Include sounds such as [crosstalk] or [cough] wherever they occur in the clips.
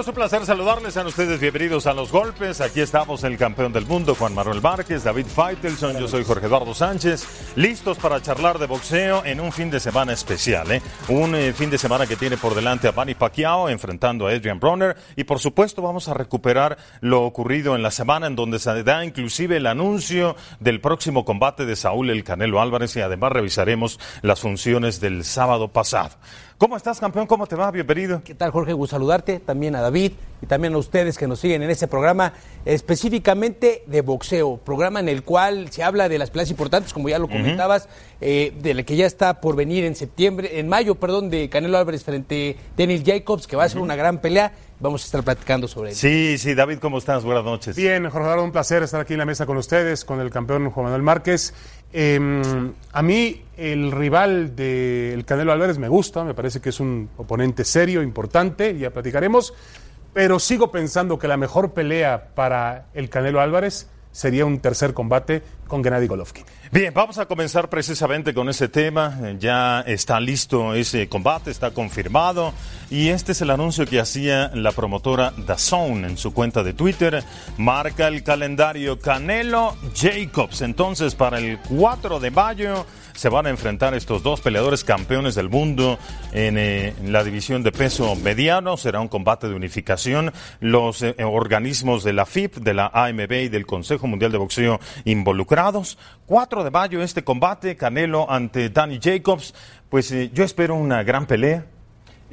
amigos? Un placer saludarles. Sean ustedes bienvenidos a Los Golpes. Aquí estamos el campeón del mundo, Juan Manuel Márquez, David Feitelson. Yo soy Jorge Eduardo Sánchez. Listos para charlar de boxeo en un fin de semana especial. ¿eh? Un eh, fin de semana que tiene por delante a Manny Pacquiao enfrentando a Adrian Bronner. Y por supuesto vamos a recuperar lo ocurrido en la semana en donde se da inclusive el anuncio del próximo combate de Saúl El Canelo Álvarez. Y además revisaremos las funciones del sábado pasado. ¿Cómo estás, campeón? ¿Cómo te va? Bienvenido. ¿Qué tal, Jorge? Gusto saludarte. También a David y también a ustedes que nos siguen en este programa específicamente de boxeo. Programa en el cual se habla de las peleas importantes, como ya lo comentabas, eh, de la que ya está por venir en septiembre, en mayo, perdón, de Canelo Álvarez frente a Daniel Jacobs, que va a ser una gran pelea. Vamos a estar platicando sobre eso. Sí, sí, David, ¿cómo estás? Buenas noches. Bien, Jorge un placer estar aquí en la mesa con ustedes, con el campeón Juan Manuel Márquez. Eh, a mí el rival del Canelo Álvarez me gusta, me parece que es un oponente serio, importante, ya platicaremos, pero sigo pensando que la mejor pelea para el Canelo Álvarez sería un tercer combate con Gennady Golovkin. Bien, vamos a comenzar precisamente con ese tema. Ya está listo ese combate, está confirmado. Y este es el anuncio que hacía la promotora DAZN en su cuenta de Twitter. Marca el calendario Canelo Jacobs. Entonces, para el 4 de mayo se van a enfrentar estos dos peleadores campeones del mundo en, eh, la división de peso mediano. Será un combate de unificación. Los eh, organismos de la FIP, de la AMB y del Consejo Mundial de Boxeo involucrados. 4 de mayo este combate, Canelo ante Danny Jacobs. Pues eh, yo espero una gran pelea.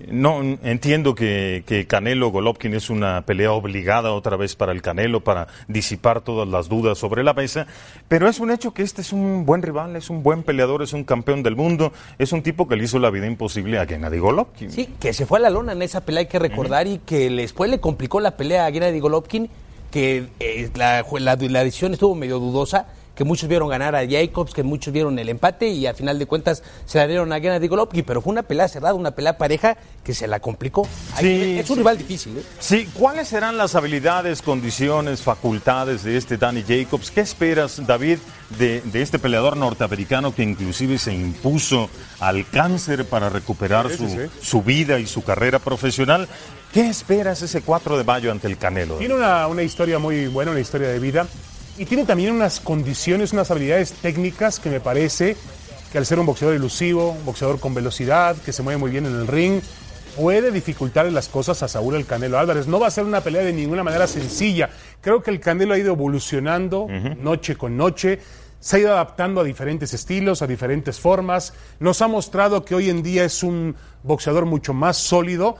No entiendo que, que, Canelo Golovkin es una pelea obligada otra vez para el Canelo para disipar todas las dudas sobre la mesa, pero es un hecho que este es un buen rival, es un buen peleador, es un campeón del mundo, es un tipo que le hizo la vida imposible a Gennady Golovkin. Sí, que se fue a la lona en esa pelea hay que recordar uh -huh. y que después le complicó la pelea a Gennady Golovkin, que eh, la, la, la decisión estuvo medio dudosa que muchos vieron ganar a Jacobs, que muchos vieron el empate y al final de cuentas se la dieron a Gennady Golovkin, pero fue una pelea cerrada, una pelea pareja que se la complicó. Sí, es un sí. rival difícil. ¿eh? Sí, ¿cuáles serán las habilidades, condiciones, facultades de este Danny Jacobs? ¿Qué esperas, David, de, de este peleador norteamericano que inclusive se impuso al cáncer para recuperar Sí, su, sí, sí. su vida y su carrera profesional? ¿Qué esperas ese 4 de mayo ante el Canelo? Tiene una, una historia muy buena, una historia de vida. Y tiene también unas condiciones, unas habilidades técnicas que me parece que al ser un boxeador ilusivo, un boxeador con velocidad, que se mueve muy bien en el ring, puede dificultarle las cosas a Saúl el Canelo Álvarez. No va a ser una pelea de ninguna manera sencilla. Creo que el Canelo ha ido evolucionando noche con noche. Se ha ido adaptando a diferentes estilos, a diferentes formas. Nos ha mostrado que hoy en día es un boxeador mucho más sólido,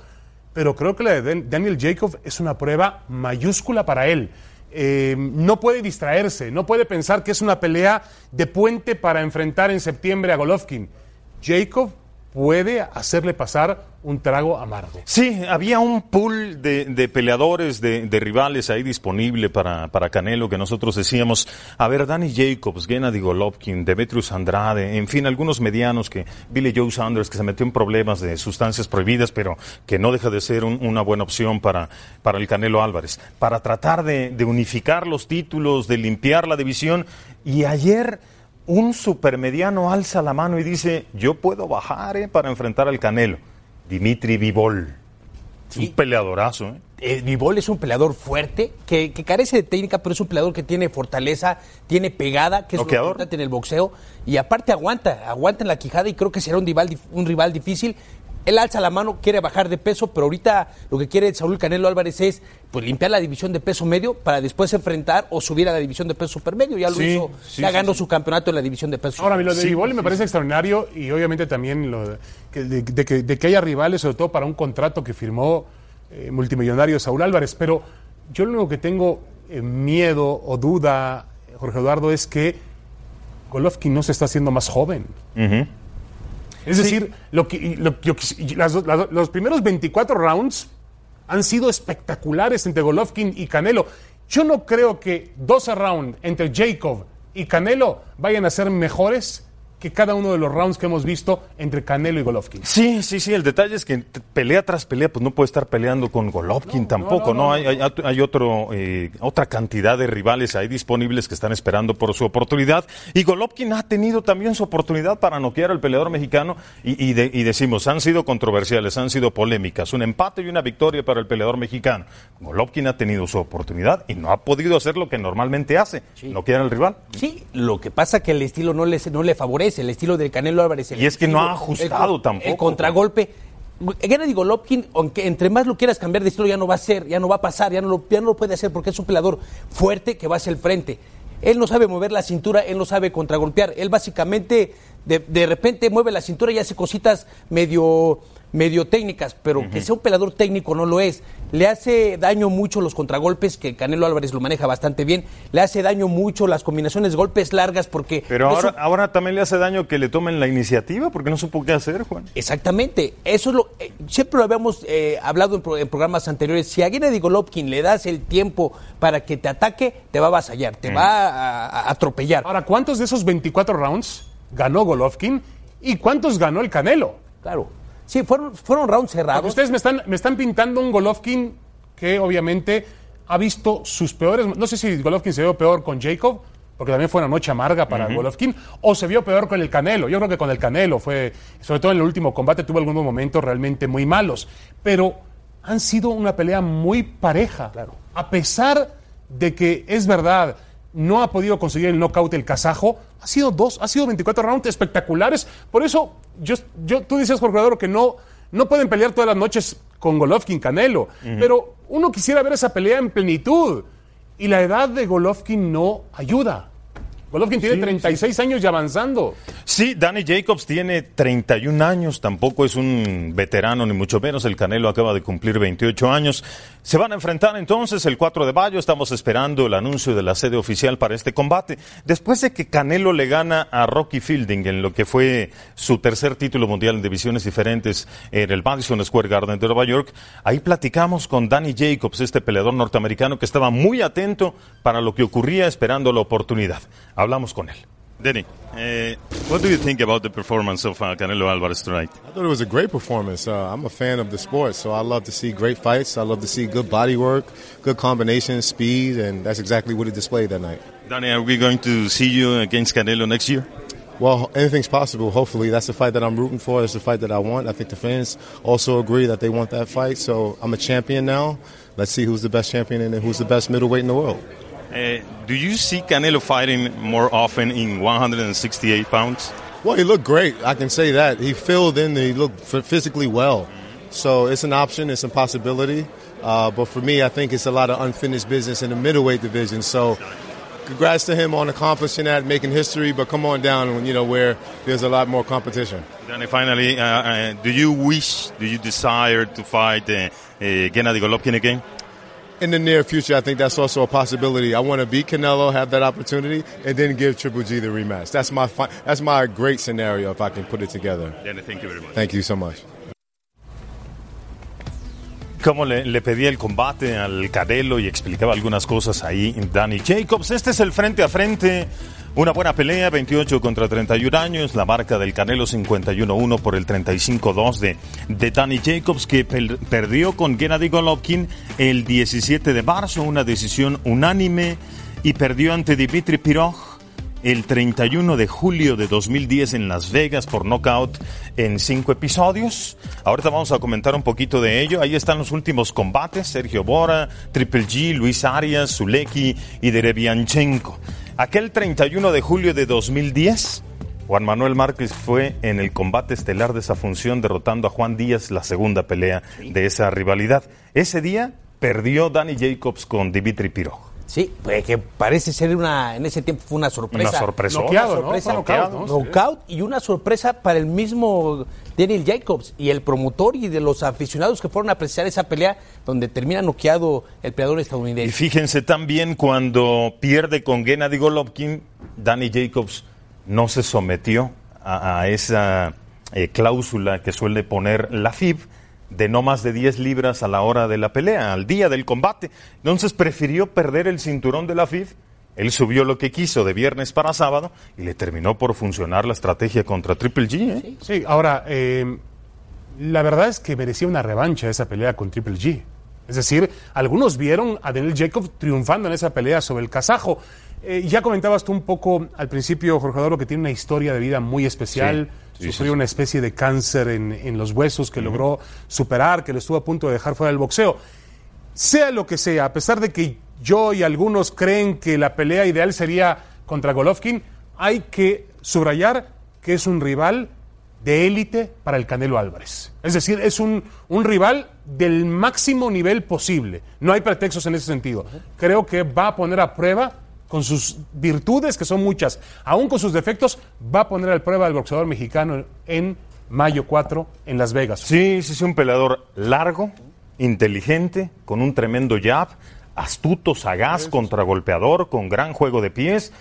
pero creo que la de Daniel Jacob es una prueba mayúscula para él eh, no puede distraerse, no puede pensar que es una pelea de puente para enfrentar en septiembre a Golovkin. Jacob puede hacerle pasar un trago amargo. Sí, había un pool de, peleadores, de, de, rivales ahí disponible para, para Canelo que nosotros decíamos, a ver, Danny Jacobs, Gennady Golovkin, Demetrius Andrade, en fin, algunos medianos que Billy Joe Sanders que se metió en problemas de sustancias prohibidas, pero que no deja de ser un, una buena opción para, para el Canelo Álvarez, para tratar de, de unificar los títulos, de limpiar la división. Y ayer un supermediano alza la mano y dice, yo puedo bajar eh, para enfrentar al Canelo. Dimitri Vivol. Sí. Un peleadorazo. ¿eh? Eh, Vivol es un peleador fuerte, que, que, carece de técnica, pero es un peleador que tiene fortaleza, tiene pegada, que es Noqueador. lo importante en el boxeo. Y aparte aguanta, aguanta en la quijada y creo que será un rival, un rival difícil. Él alza la mano, quiere bajar de peso, pero ahorita lo que quiere Saúl Canelo Álvarez es pues, limpiar la división de peso medio para después enfrentar o subir a la división de peso supermedio. Ya lo Sí, hizo, sí, ya sí, ganó sí. su campeonato en la división de peso. Ahora, a mí lo de Sí, Vivol me sí, parece sí. extraordinario y obviamente también lo de, que, de- de que, de que haya rivales, sobre todo para un contrato que firmó eh, multimillonario Saúl Álvarez. Pero yo lo único que tengo eh, miedo o duda, Jorge Eduardo, es que Golovkin no se está haciendo más joven. Es decir, lo que, lo- yo las- las- los primeros 24 rounds han sido espectaculares entre Golovkin y Canelo. Yo no creo que 12 rounds entre Jacob y Canelo vayan a ser mejores que cada uno de los rounds que hemos visto entre Canelo y Golovkin. Sí, sí, sí. El detalle es que pelea tras pelea, pues no puede estar peleando con Golovkin tampoco, ¿no? Hay, hay, hay, otro, eh, otra cantidad de rivales ahí disponibles que están esperando por su oportunidad. Y Golovkin ha tenido también su oportunidad para noquear al peleador mexicano. Y, y, de, y decimos, han sido controversiales, han sido polémicas. Un empate y una victoria para el peleador mexicano. Golovkin ha tenido su oportunidad y no ha podido hacer lo que normalmente hace, sí. noquear al rival. Sí, lo que pasa que el estilo no le, no le favorece el estilo de Canelo Álvarez. y es que no ha ajustado el, tampoco. El contragolpe. Gennady Golovkin, aunque entre más lo quieras cambiar de estilo, ya no va a ser, ya no va a pasar, ya no lo, ya no lo puede hacer porque es un peleador fuerte que va hacia el frente. Él no sabe mover la cintura, él no sabe contragolpear. Él básicamente de, de repente mueve la cintura y hace cositas medio medio técnicas, pero uh -huh. que sea un peleador técnico no lo es. Le hace daño mucho los contragolpes, que Canelo Álvarez lo maneja bastante bien. Le hace daño mucho las combinaciones de golpes largas, porque. Pero ahora, ahora también le hace daño que le tomen la iniciativa, porque no supo qué hacer, Juan. Exactamente. Eso es lo. Eh, siempre lo habíamos eh, hablado en, pro, en, programas anteriores. Si a Gennady Golovkin le das el tiempo para que te ataque, te va a avasallar, te uh -huh. va a, a atropellar. Ahora, ¿cuántos de esos 24 rounds ganó Golovkin y cuántos ganó el Canelo? Claro. Sí, fueron, fueron rounds cerrados. Porque ustedes me están, me están pintando un Golovkin que obviamente ha visto sus peores. No sé si Golovkin se vio peor con Jacob, porque también fue una noche amarga para uh -huh. Golovkin, o se vio peor con el Canelo. Yo creo que con el Canelo fue, sobre todo en el último combate, tuvo algunos momentos realmente muy malos. Pero han sido una pelea muy pareja. Claro. A pesar de que es verdad, no ha podido conseguir el knockout el kazajo. Ha sido dos, ha sido 24 rounds espectaculares. Por eso, yo, yo, tú dices, Jorge Adoro, que no, no pueden pelear todas las noches con Golovkin, Canelo. Uh -huh. Pero uno quisiera ver esa pelea en plenitud. Y la edad de Golovkin no ayuda. Golovkin tiene sí, 36 sí. años y avanzando. Sí, Danny Jacobs tiene 31 años, tampoco es un veterano ni mucho menos. El Canelo acaba de cumplir 28 años. Se van a enfrentar entonces el 4 de mayo. Estamos esperando el anuncio de la sede oficial para este combate. Después de que Canelo le gana a Rocky Fielding en lo que fue su tercer título mundial en divisiones diferentes en el Madison Square Garden de Nueva York, ahí platicamos con Danny Jacobs, este peleador norteamericano que estaba muy atento para lo que ocurría esperando la oportunidad. Hablamos con él. Denny, uh, what do you think about the performance of uh, Canelo Alvarez tonight? I thought it was a great performance. Uh, I'm a fan of the sport, so I love to see great fights. I love to see good body work, good combinations, speed, and that's exactly what he displayed that night. Danny, are we going to see you against Canelo next year? Well, anything's possible. Hopefully, that's the fight that I'm rooting for. That's the fight that I want. I think the fans also agree that they want that fight. So I'm a champion now. Let's see who's the best champion and who's the best middleweight in the world. Uh, do you see Canelo fighting more often in 168 pounds? Well, he looked great. I can say that. He filled in. He looked physically well. So it's an option. It's a possibility. Uh, but for me, I think it's a lot of unfinished business in the middleweight division. So congrats to him on accomplishing that, making history. But come on down, you know, where there's a lot more competition. And finally, uh, uh, do you wish, do you desire to fight uh, Gennady Golovkin again? In the near future, I think that's also a possibility. I want to beat Canelo, have that opportunity, and then give Triple G the rematch. That's my fi- that's my great scenario if I can put it together. Danny, thank you very much. Thank you so much. Como le, le, pedía el combate al Cadelo y explicaba algunas cosas ahí Danny Jacobs. Este es el frente a frente. Una buena pelea, 28 contra 31 años, la marca del Canelo 51-1 por el 35-2 de, de Danny Jacobs, que per, perdió con Gennady Golovkin el 17 de marzo, una decisión unánime, y perdió ante Dimitri Pirog el 31 de julio de 2010 en Las Vegas por knockout en cinco episodios. Ahorita vamos a comentar un poquito de ello. Ahí están los últimos combates, Sergio Bora, Triple G, Luis Arias, Zuleki y Derevianchenko. Aquel 31 de julio de 2010, Juan Manuel Márquez fue en el combate estelar de esa función derrotando a Juan Díaz la segunda pelea de esa rivalidad. Ese día perdió Danny Jacobs con Dimitri Pirog. Sí, pues que parece ser una, en ese tiempo fue una sorpresa. Una sorpresa. Noqueado, una sorpresa, ¿no? knockout, ¿no? knockout y una sorpresa para el mismo Daniel Jacobs y el promotor y de los aficionados que fueron a apreciar esa pelea donde termina noqueado el peleador estadounidense. Y fíjense también cuando pierde con Gennady Golovkin, Danny Jacobs no se sometió a, a esa eh, cláusula que suele poner la FIB de no más de 10 libras a la hora de la pelea, al día del combate. Entonces prefirió perder el cinturón de la FIF Él subió lo que quiso de viernes para sábado y le terminó por funcionar la estrategia contra Triple G. ¿eh? Sí, ahora, eh, la verdad es que merecía una revancha esa pelea con Triple G. Es decir, algunos vieron a Daniel Jacob triunfando en esa pelea sobre el kazajo. Eh, ya comentabas tú un poco al principio, Jorge Adoro, que tiene una historia de vida muy especial. Sí, sí, Sufrió sí. una especie de cáncer en, en los huesos que logró superar, que lo estuvo a punto de dejar fuera del boxeo. Sea lo que sea, a pesar de que yo y algunos creen que la pelea ideal sería contra Golovkin, hay que subrayar que es un rival de élite para el Canelo Álvarez. Es decir, es un, un rival del máximo nivel posible. No hay pretextos en ese sentido. Creo que va a poner a prueba con sus virtudes, que son muchas, aún con sus defectos, va a poner a prueba al boxeador mexicano en mayo 4 en Las Vegas. Sí, sí, sí, un peleador largo, inteligente, con un tremendo jab, astuto, sagaz, contragolpeador, con gran juego de pies.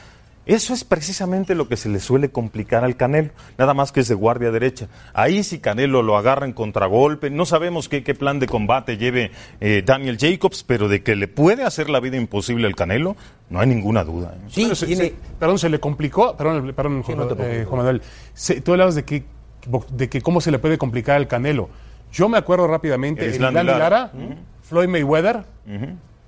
Eso es precisamente lo que se le suele complicar al Canelo, nada más que es de guardia derecha. Ahí si Canelo lo agarra en contragolpe, no sabemos qué, qué plan de combate lleve eh, Daniel Jacobs, pero de que le puede hacer la vida imposible al Canelo, no hay ninguna duda. ¿eh? Sí, se- tiene... se- perdón, se le complicó. Perdón, perdón Juan, no te eh. Juan Manuel. Se- tú hablabas de que, de que cómo se le puede complicar al Canelo. Yo me acuerdo rápidamente Islam Lara. Lara, Floyd Mayweather.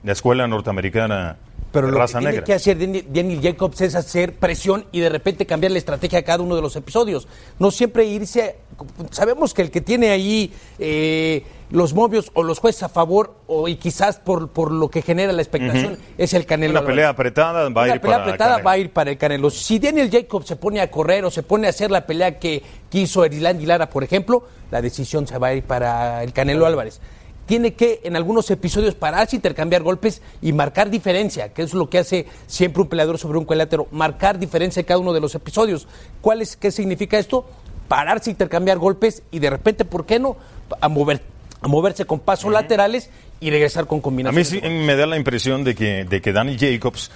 La escuela norteamericana Pero lo que tiene negra. que hacer Daniel, Jacobs es hacer presión y de repente cambiar la estrategia a cada uno de los episodios. No siempre irse. a- sabemos que el que tiene ahí eh, los movios o los jueces a favor o y quizás por, por lo que genera la expectación es el Canelo. Una Álvarez. pelea apretada va a ir pelea para apretada Canelo. va a ir para el Canelo. Si Daniel Jacobs se pone a correr o se pone a hacer la pelea que quiso Erilán Lara, por ejemplo, la decisión se va a ir para el Canelo Álvarez. Tiene que en algunos episodios pararse, intercambiar golpes y marcar diferencia, que es lo que hace siempre un peleador sobre un cuadrilátero, marcar diferencia en cada uno de los episodios. ¿Cuál es, ¿Qué significa esto? Pararse, intercambiar golpes y de repente, ¿por qué no? A, mover, a moverse con pasos laterales y regresar con A mí combinaciones. sí me da la impresión de que, de que Danny Jacobs,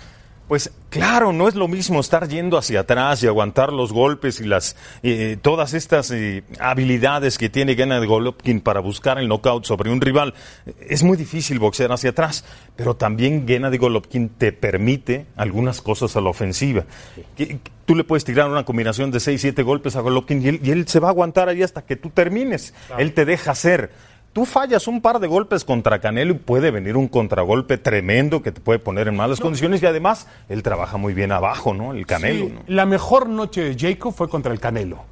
pues claro, no es lo mismo estar yendo hacia atrás y aguantar los golpes y las eh, todas estas eh, habilidades que tiene Gennady Golovkin para buscar el knockout sobre un rival. Es muy difícil boxear hacia atrás, pero también Gennady Golovkin te permite algunas cosas a la ofensiva. Que- Tú le puedes tirar una combinación de 6, 7 golpes a Golovkin y él, y él se va a aguantar ahí hasta que tú termines. Él te deja hacer. Tú fallas un par de golpes contra Canelo y puede venir un contragolpe tremendo que te puede poner en malas condiciones y además él trabaja muy bien abajo, ¿no? El Canelo. Sí, ¿no? La mejor noche de Jacob fue contra el Canelo.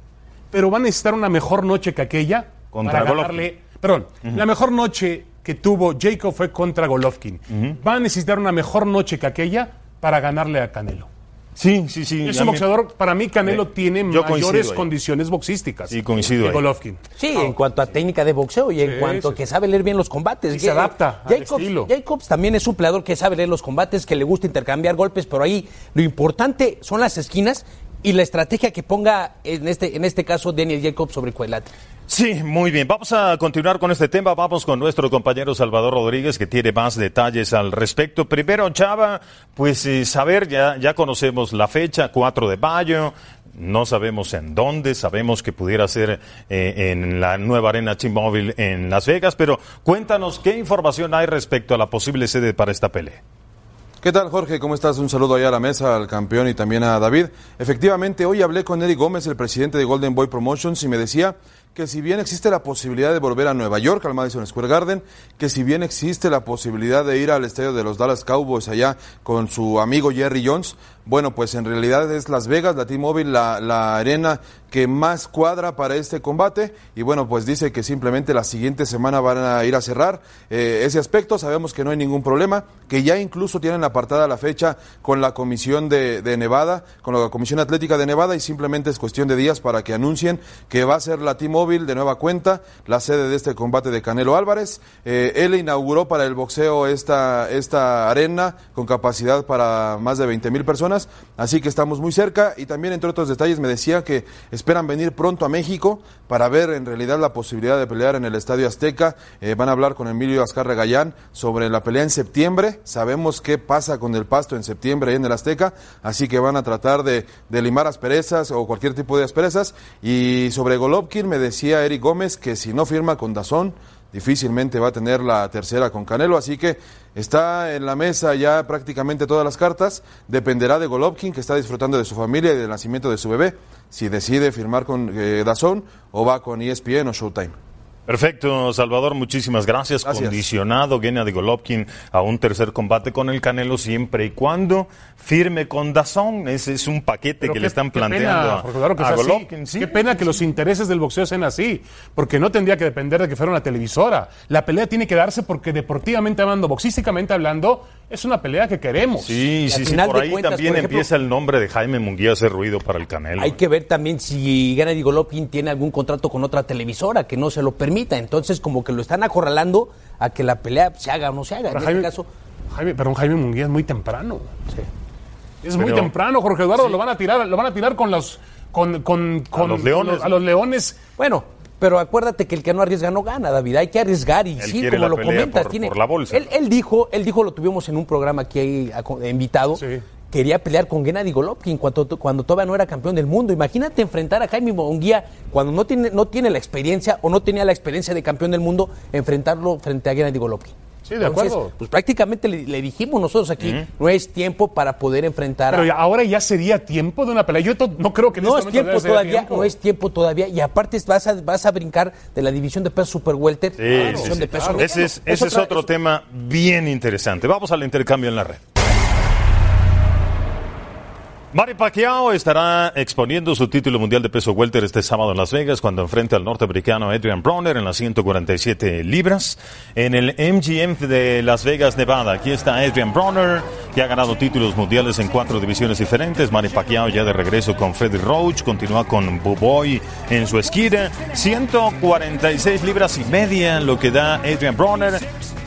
Pero va a necesitar una mejor noche que aquella Contra para ganarle. Perdón, la mejor noche que tuvo Jacob fue contra Golovkin. Va a necesitar una mejor noche que aquella para ganarle a Canelo. Sí, sí, sí. Es un boxeador, para mí Canelo Eh, tiene yo mayores condiciones boxísticas. Sí, coincido que. Golovkin. Sí, en cuanto a técnica de boxeo y en cuanto sí, a que sabe leer bien los combates. Y se adapta al Jacobs, estilo. Jacobs también es un peleador que sabe leer los combates, que le gusta intercambiar golpes, pero ahí lo importante son las esquinas y la estrategia que ponga en este, en este caso Daniel Jacobs sobre cuadrilátero. Sí, muy bien. Vamos a continuar con este tema. Vamos con nuestro compañero Salvador Rodríguez, que tiene más detalles al respecto. Primero, Chava, pues eh, saber, ya, ya conocemos la fecha, 4 de mayo. No sabemos en dónde, sabemos que pudiera ser eh, en la nueva arena T-Mobile en Las Vegas, pero cuéntanos qué información hay respecto a la posible sede para esta pelea. ¿Qué tal, Jorge? ¿Cómo estás? Un saludo allá a la mesa, al campeón y también a David. Efectivamente, hoy hablé con Eric Gómez, el presidente de Golden Boy Promotions, y me decía que si bien existe la posibilidad de volver a Nueva York, al Madison Square Garden, que si bien existe la posibilidad de ir al estadio de los Dallas Cowboys allá con su amigo Jerry Jones, bueno, pues en realidad es Las Vegas, la T-Mobile, la, la arena que más cuadra para este combate. Y bueno, pues dice que simplemente la siguiente semana van a ir a cerrar eh, ese aspecto. Sabemos que no hay ningún problema, que ya incluso tienen apartada la fecha con la Comisión de, de Nevada, con la Comisión Atlética de Nevada, y simplemente es cuestión de días para que anuncien que va a ser la T-Mobile de nueva cuenta, la sede de este combate de Canelo Álvarez. Eh, él inauguró para el boxeo esta, esta arena con capacidad para más de 20 mil personas, así que estamos muy cerca y también entre otros detalles me decía que esperan venir pronto a México para ver en realidad la posibilidad de pelear en el Estadio Azteca. Eh, van a hablar con Emilio Azcarre Gallán sobre la pelea en septiembre. Sabemos qué pasa con el pasto en septiembre en el Azteca, así que van a tratar de, de limar asperezas o cualquier tipo de asperezas. Y sobre Golovkin me decía Eric Gómez que si no firma con Dazón, difícilmente va a tener la tercera con Canelo, así que está en la mesa ya prácticamente todas las cartas. Dependerá de Golovkin, que está disfrutando de su familia y del nacimiento de su bebé, si decide firmar con eh, Dazón o va con ESPN o Showtime. Perfecto, Salvador, muchísimas gracias. Gracias. Condicionado Gennady Golovkin a un tercer combate con el Canelo siempre y cuando firme con Dazón. Ese es un paquete Pero que qué- le están qué planteando pena, a- Eduardo, que a, sea así. Golovkin. sí. Qué pena que los intereses del boxeo sean así, porque no tendría que depender de que fuera una televisora. La pelea tiene que darse porque deportivamente hablando, boxísticamente hablando, es una pelea que queremos. Sí, Y sí, al sí, final por de ahí cuentas, también por ejemplo- empieza el nombre de Jaime Munguía a hacer ruido para el Canelo. Hay que ver también si Gennady Golovkin tiene algún contrato con otra televisora que no se lo permita. Entonces, como que lo están acorralando a que la pelea se haga o no se haga. Pero en Jaime, este caso, Jaime- perdón, Jaime Munguía es muy temprano. Es muy temprano, Jorge Eduardo, lo van a tirar, lo van a tirar con los con, con, con- los leones. a los leones. bueno, pero acuérdate que el que no arriesga no gana, David. Hay que arriesgar y Él sí, como lo comentas, por- tiene. por la bolsa. Él, él dijo, él dijo, lo tuvimos en un programa aquí ahí, a- de invitado. Sí. Quería pelear con Gennady Golovkin cuando, cuando todavía no era campeón del mundo. Imagínate enfrentar a Jaime Munguía cuando no tiene, no tiene la experiencia o no tenía la experiencia de campeón del mundo, enfrentarlo frente a Gennady Golovkin. Sí, de acuerdo. Pues prácticamente le, le dijimos nosotros aquí, no es tiempo para poder enfrentar Pero ya- ahora ya sería tiempo de una pelea. Yo no creo que en no este es tiempo todavía, tiempo. no es tiempo todavía. Y aparte vas a, vas a brincar de la división de peso super welter Sí, a la división sí, de peso claro. Ese es, ese es otro es- tema bien interesante. Vamos al intercambio en la red. Manny Pacquiao estará exponiendo su título mundial de peso welter este sábado en Las Vegas cuando enfrente al norteamericano Adrian Broner en las 147 libras en el MGM de Las Vegas, Nevada. Aquí está Adrian Broner, que ha ganado títulos mundiales en cuatro divisiones diferentes. Manny Pacquiao ya de regreso con Freddie Roach, continúa con Buboy en su esquina. 146 libras y media, lo que da Adrian Broner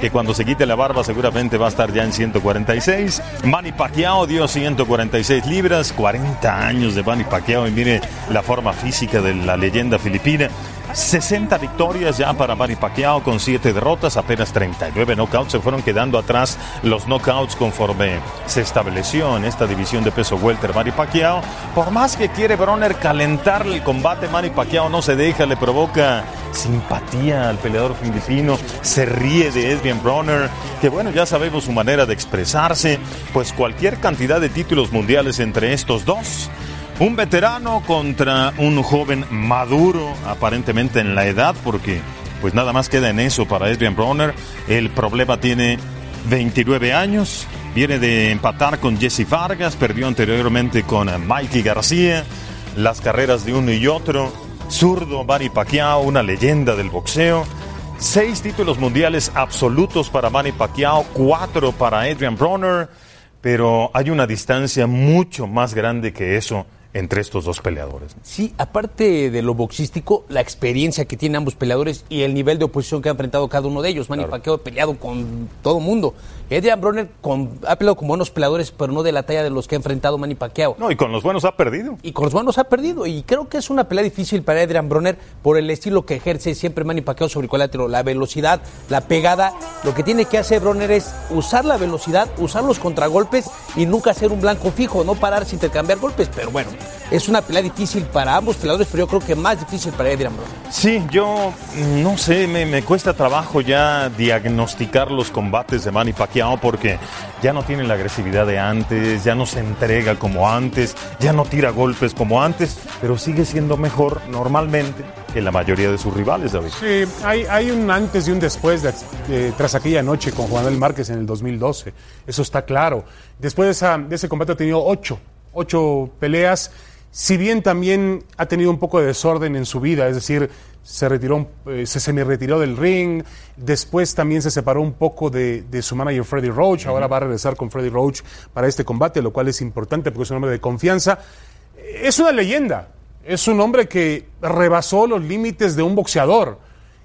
que cuando se quite la barba seguramente va a estar ya en 146. Manny Pacquiao dio 146 libras, 40 años de Manny Pacquiao y mire la forma física de la leyenda filipina. 60 victorias ya para Manny Pacquiao con 7 derrotas, apenas 39 knockouts. Se fueron quedando atrás los knockouts conforme se estableció en esta división de peso welter Manny Pacquiao. Por más que quiere Broner calentarle el combate, Manny Pacquiao no se deja, le provoca simpatía al peleador filipino, se ríe de Adrian Broner, que bueno, ya sabemos su manera de expresarse, pues cualquier cantidad de títulos mundiales entre estos dos. Un veterano contra un joven maduro, aparentemente en la edad, porque pues nada más queda en eso para Adrian Broner. El problema tiene 29 años, viene de empatar con Jesse Vargas, perdió anteriormente con Mikey García, las carreras de uno y otro, zurdo Manny Pacquiao, una leyenda del boxeo. Seis títulos mundiales absolutos para Manny Pacquiao, cuatro para Adrian Broner, pero hay una distancia mucho más grande que eso entre estos dos peleadores. Sí, aparte de lo boxístico, la experiencia que tienen ambos peleadores y el nivel de oposición que ha enfrentado cada uno de ellos. Manny Pacquiao ha peleado con todo mundo. Adrian Broner con- ha peleado con buenos peleadores, pero no de la talla de los que ha enfrentado Manny Pacquiao. No, y con los buenos ha perdido. Y con los buenos ha perdido. Y creo que es una pelea difícil para Adrian Broner por el estilo que ejerce siempre Manny Pacquiao sobre el cuadrilátero. La velocidad, la pegada. Lo que tiene que hacer Broner es usar la velocidad, usar los contragolpes y nunca ser un blanco fijo, no pararse, intercambiar golpes. Pero bueno, es una pelea difícil para ambos peleadores, pero yo creo que más difícil para Adrian Broner. Sí, yo no sé, me, me cuesta trabajo ya diagnosticar los combates de Manny Pacquiao porque ya no tiene la agresividad de antes, ya no se entrega como antes, ya no tira golpes como antes, pero sigue siendo mejor normalmente que la mayoría de sus rivales, David. Sí, hay, hay un antes y un después de- de- tras aquella noche con Juan Manuel Márquez en el 2012. Eso está claro. Después de, esa- de ese combate ha tenido ocho, ocho peleas. Si bien también ha tenido un poco de desorden en su vida, es decir, se retiró, eh, se semi-retiró del ring, después también se separó un poco de, de su manager Freddie Roach, ahora va a regresar con Freddie Roach para este combate, lo cual es importante porque es un hombre de confianza. Es una leyenda, es un hombre que rebasó los límites de un boxeador.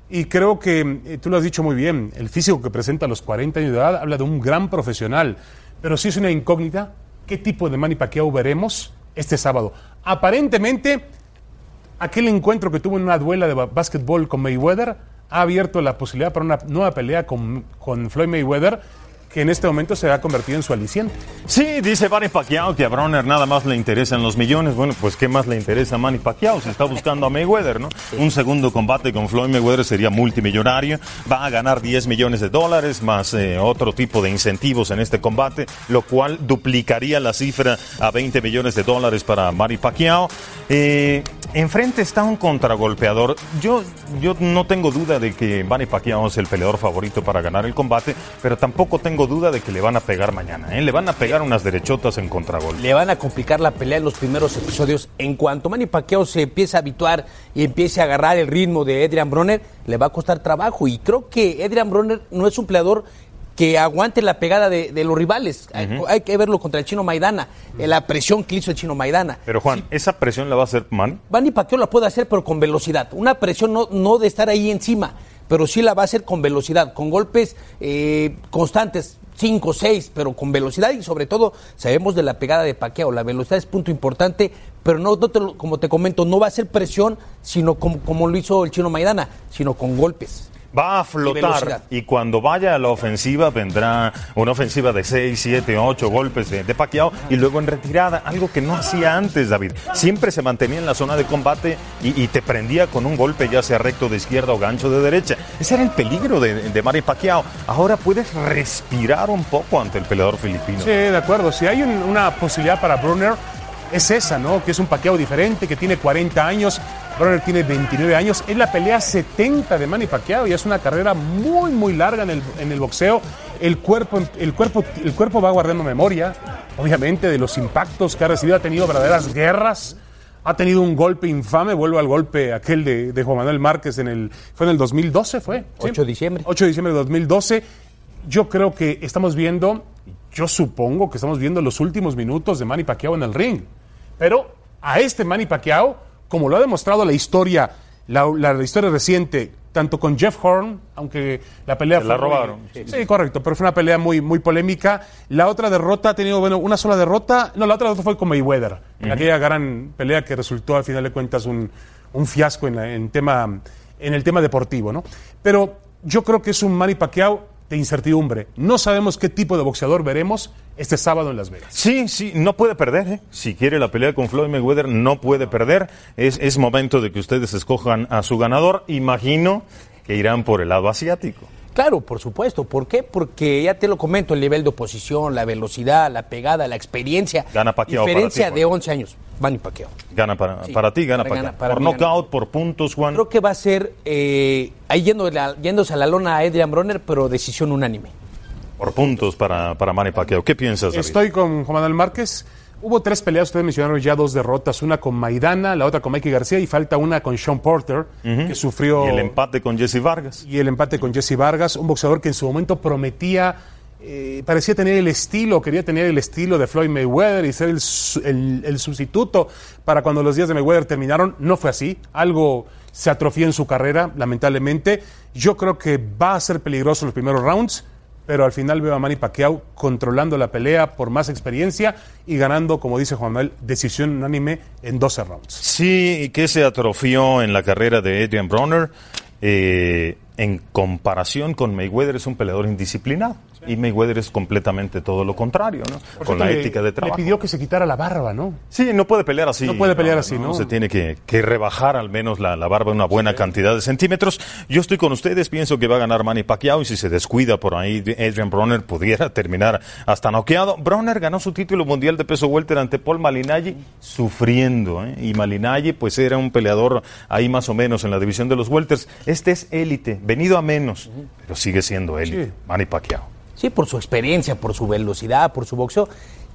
Y creo que, eh, tú lo has dicho muy bien, el físico que presenta a los 40 años de edad habla de un gran profesional. Pero sí es una incógnita, ¿qué tipo de Manny veremos este sábado? Aparentemente, aquel encuentro que tuvo en una duela de básquetbol con Mayweather ha abierto la posibilidad para una nueva pelea con, con Floyd Mayweather, que en este momento se ha convertido en su aliciente. Sí, dice Manny Pacquiao que a Bronner nada más le interesan los millones. Bueno, pues ¿qué más le interesa a Manny Pacquiao? Se está buscando a Mayweather, ¿no? Un segundo combate con Floyd Mayweather sería multimillonario. Va a ganar 10 millones de dólares más eh, otro tipo de incentivos en este combate, lo cual duplicaría la cifra a 20 millones de dólares para Manny Pacquiao. Eh, enfrente está un contragolpeador. Yo, yo no tengo duda de que Manny Pacquiao es el peleador favorito para ganar el combate, pero tampoco tengo duda de que le van a pegar mañana. ¿eh? Le van a pegar unas derechotas en contragol. Le van a complicar la pelea en los primeros episodios. En cuanto Manny Pacquiao se empiece a habituar y empiece a agarrar el ritmo de Adrian Bronner, le va a costar trabajo. Y creo que Adrian Bronner no es un peleador que aguante la pegada de, de los rivales. hay, hay que verlo contra el chino Maidana, eh, la presión que hizo el chino Maidana. Pero Juan, ¿esa presión la va a hacer Manny? Manny Pacquiao la puede hacer, pero con velocidad. Una presión no, no de estar ahí encima, pero sí la va a hacer con velocidad, con golpes eh, constantes, 5, 6, pero con velocidad y sobre todo sabemos de la pegada de Pacquiao. La velocidad es punto importante, pero no, no te como te comento, no va a ser presión, sino como, como lo hizo el chino Maidana, sino con golpes. Va a flotar y cuando vaya a la ofensiva vendrá una ofensiva de 6, 7, 8 golpes de, de Pacquiao y luego en retirada, algo que no hacía antes David. Siempre se mantenía en la zona de combate y, y te prendía con un golpe ya sea recto de izquierda o gancho de derecha. Ese era el peligro de, de Manny Pacquiao. Ahora puedes respirar un poco ante el peleador filipino. Sí, de acuerdo. Si hay un- una posibilidad para Brunner, es esa, ¿no? Que es un paqueo diferente, que tiene 40 años. Brunner tiene 29 años. Es la pelea 70 de Manny Pacquiao y es una carrera muy, muy larga en el, en el boxeo. El cuerpo, el, cuerpo, el cuerpo va guardando memoria, obviamente, de los impactos que ha recibido. Ha tenido verdaderas guerras. Ha tenido un golpe infame. Vuelvo al golpe aquel de, de Juan Manuel Márquez en el. Fue en el 2012, ¿fue? 8 de diciembre. 8 de diciembre de 2012. Yo creo que estamos viendo, yo supongo que estamos viendo los últimos minutos de Manny Pacquiao en el ring. Pero a este Manny Pacquiao, como lo ha demostrado la historia, la, la- la historia reciente, tanto con Jeff Horn, aunque la pelea Se la fue muy- robaron. Sí, correcto, pero fue una pelea muy, muy polémica. La otra derrota ha tenido, bueno, una sola derrota. No, la otra derrota fue con Mayweather, en aquella gran pelea que resultó al final de cuentas un, un fiasco en, la- en tema, en el tema deportivo, ¿no? Pero yo creo que es un Manny Pacquiao de incertidumbre. No sabemos qué tipo de boxeador veremos este sábado en Las Vegas. Sí, sí, no puede perder. ¿eh? Si quiere la pelea con Floyd Mayweather, no puede perder. Es, es momento de que ustedes escojan a su ganador. Imagino que irán por el lado asiático. Claro, por supuesto. ¿Por qué? Porque ya te lo comento, el nivel de oposición, la velocidad, la pegada, la experiencia. Gana Pacquiao para Diferencia ti, Juan. de 11 años. Manny Pacquiao. Gana para, Sí, para ti, gana para para, para Por mí gana. knockout, por puntos, Juan. Creo que va a ser, eh, ahí yendo la- yéndose a la lona a Adrian Bronner, pero decisión unánime. Por puntos para, para Manny Pacquiao. ¿Qué piensas, David? Estoy con Juan Manuel Márquez. Hubo tres peleas, ustedes mencionaron ya dos derrotas, una con Maidana, la otra con Mikey García y falta una con Sean Porter, que sufrió... Y el empate con Jesse Vargas. y el empate con Jesse Vargas, un boxeador que en su momento prometía, eh, parecía tener el estilo, quería tener el estilo de Floyd Mayweather y ser el, el- el sustituto para cuando los días de Mayweather terminaron. No fue así, algo se atrofió en su carrera, lamentablemente. Yo creo que va a ser peligroso los primeros rounds, pero al final veo a Manny Pacquiao controlando la pelea por más experiencia y ganando, como dice Juan Manuel, decisión unánime en 12 rounds. Sí, que se atrofió en la carrera de Adrian Bronner. eh, en comparación con Mayweather es un peleador indisciplinado. Y Mayweather es completamente todo lo contrario, ¿no? Por con cierto, la le- ética de trabajo. Le pidió que se quitara la barba, ¿no? Sí, no puede pelear así. No puede pelear así, ¿no? Se tiene que, que rebajar al menos la, la barba una buena cantidad de centímetros. Yo estoy con ustedes, pienso que va a ganar Manny Pacquiao y si se descuida por ahí, Adrian Bronner pudiera [laughs] terminar hasta noqueado. Bronner ganó su título mundial de peso welter ante Paul Malinaggi sufriendo, ¿eh? Y Malinaggi pues era un peleador ahí más o menos en la división de los welters. Este es élite, venido a menos, pero sigue siendo élite. Sí. Manny Pacquiao. Sí, por su experiencia, por su velocidad, por su boxeo.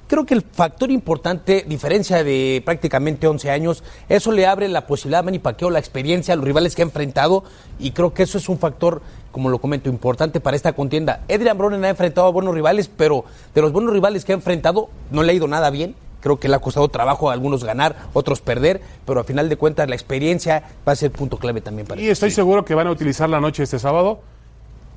Creo que el factor importante, diferencia de prácticamente 11 años, eso le abre la posibilidad a Manny Pacquiao, la experiencia, a los rivales que ha enfrentado, y creo que eso es un factor, como lo comento, importante para esta contienda. Adrian Broner ha enfrentado a buenos rivales, pero de los buenos rivales que ha enfrentado, no le ha ido nada bien. Creo que le ha costado trabajo a algunos ganar, otros perder, pero a final de cuentas la experiencia va a ser punto clave también para Y estoy seguro que van a utilizar la noche este sábado,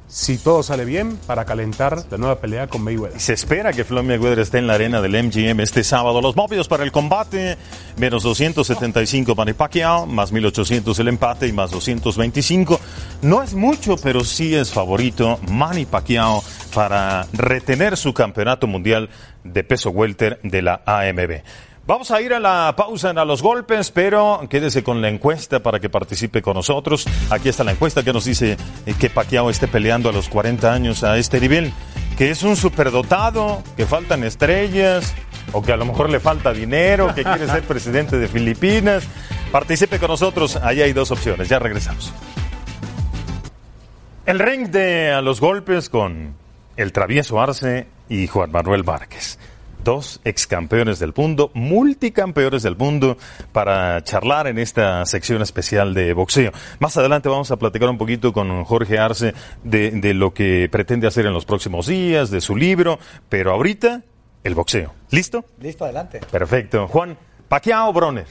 si todo sale bien, para calentar la nueva pelea con Mayweather. Se espera que Floyd Mayweather esté en la arena del MGM este sábado. Los movidos para el combate, menos 275 para Pacquiao, más 1800 el empate y más 225 No es mucho, pero sí es favorito Manny Pacquiao para retener su campeonato mundial de peso welter de la AMB. Vamos a ir a la pausa en a los golpes, pero quédese con la encuesta para que participe con nosotros. Aquí está la encuesta que nos dice eh, que Pacquiao esté peleando a los 40 años a este nivel, que es un superdotado, que faltan estrellas, o que a lo mejor le falta dinero, que quiere ser [laughs] presidente de Filipinas. Participe con nosotros, ahí hay dos opciones, ya regresamos. El ring de a los golpes con el travieso Arce y Juan Manuel Márquez. Dos ex campeones del mundo, multicampeones del mundo, para charlar en esta sección especial de boxeo. Más adelante vamos a platicar un poquito con Jorge Arce de, de lo que pretende hacer en los próximos días, de su libro, pero ahorita el boxeo. ¿Listo? Listo, adelante. Perfecto. Juan, Pacquiao Broner,